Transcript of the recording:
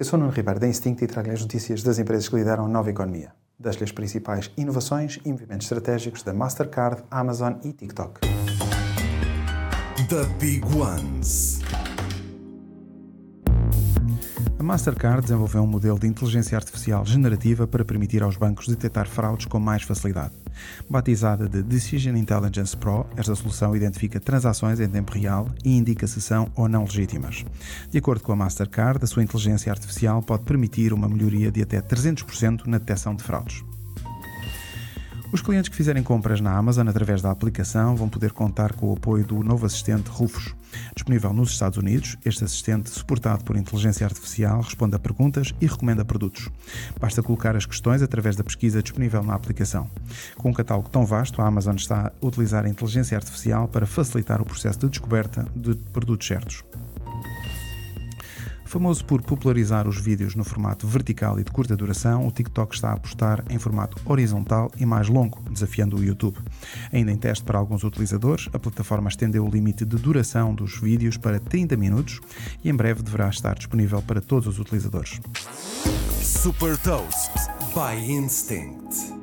Eu sou Nuno Ribeiro da Instinct e trago-lhe as notícias das empresas que lideram a nova economia. Das-lhe as principais inovações e movimentos estratégicos da Mastercard, Amazon e TikTok. The Big Ones. A Mastercard desenvolveu um modelo de inteligência artificial generativa para permitir aos bancos detectar fraudes com mais facilidade. Batizada de Decision Intelligence Pro, esta solução identifica transações em tempo real e indica se são ou não legítimas. De acordo com a Mastercard, a sua inteligência artificial pode permitir uma melhoria de até 300% na detecção de fraudes. Os clientes que fizerem compras na Amazon através da aplicação vão poder contar com o apoio do novo assistente Rufus. Disponível nos Estados Unidos, este assistente, suportado por inteligência artificial, responde a perguntas e recomenda produtos. Basta colocar as questões através da pesquisa disponível na aplicação. Com um catálogo tão vasto, a Amazon está a utilizar a inteligência artificial para facilitar o processo de descoberta de produtos certos. Famoso por popularizar os vídeos no formato vertical e de curta duração, o TikTok está a apostar em formato horizontal e mais longo, desafiando o YouTube. Ainda em teste para alguns utilizadores, a plataforma estendeu o limite de duração dos vídeos para 30 minutos e em breve deverá estar disponível para todos os utilizadores. Super Toast by Instinct.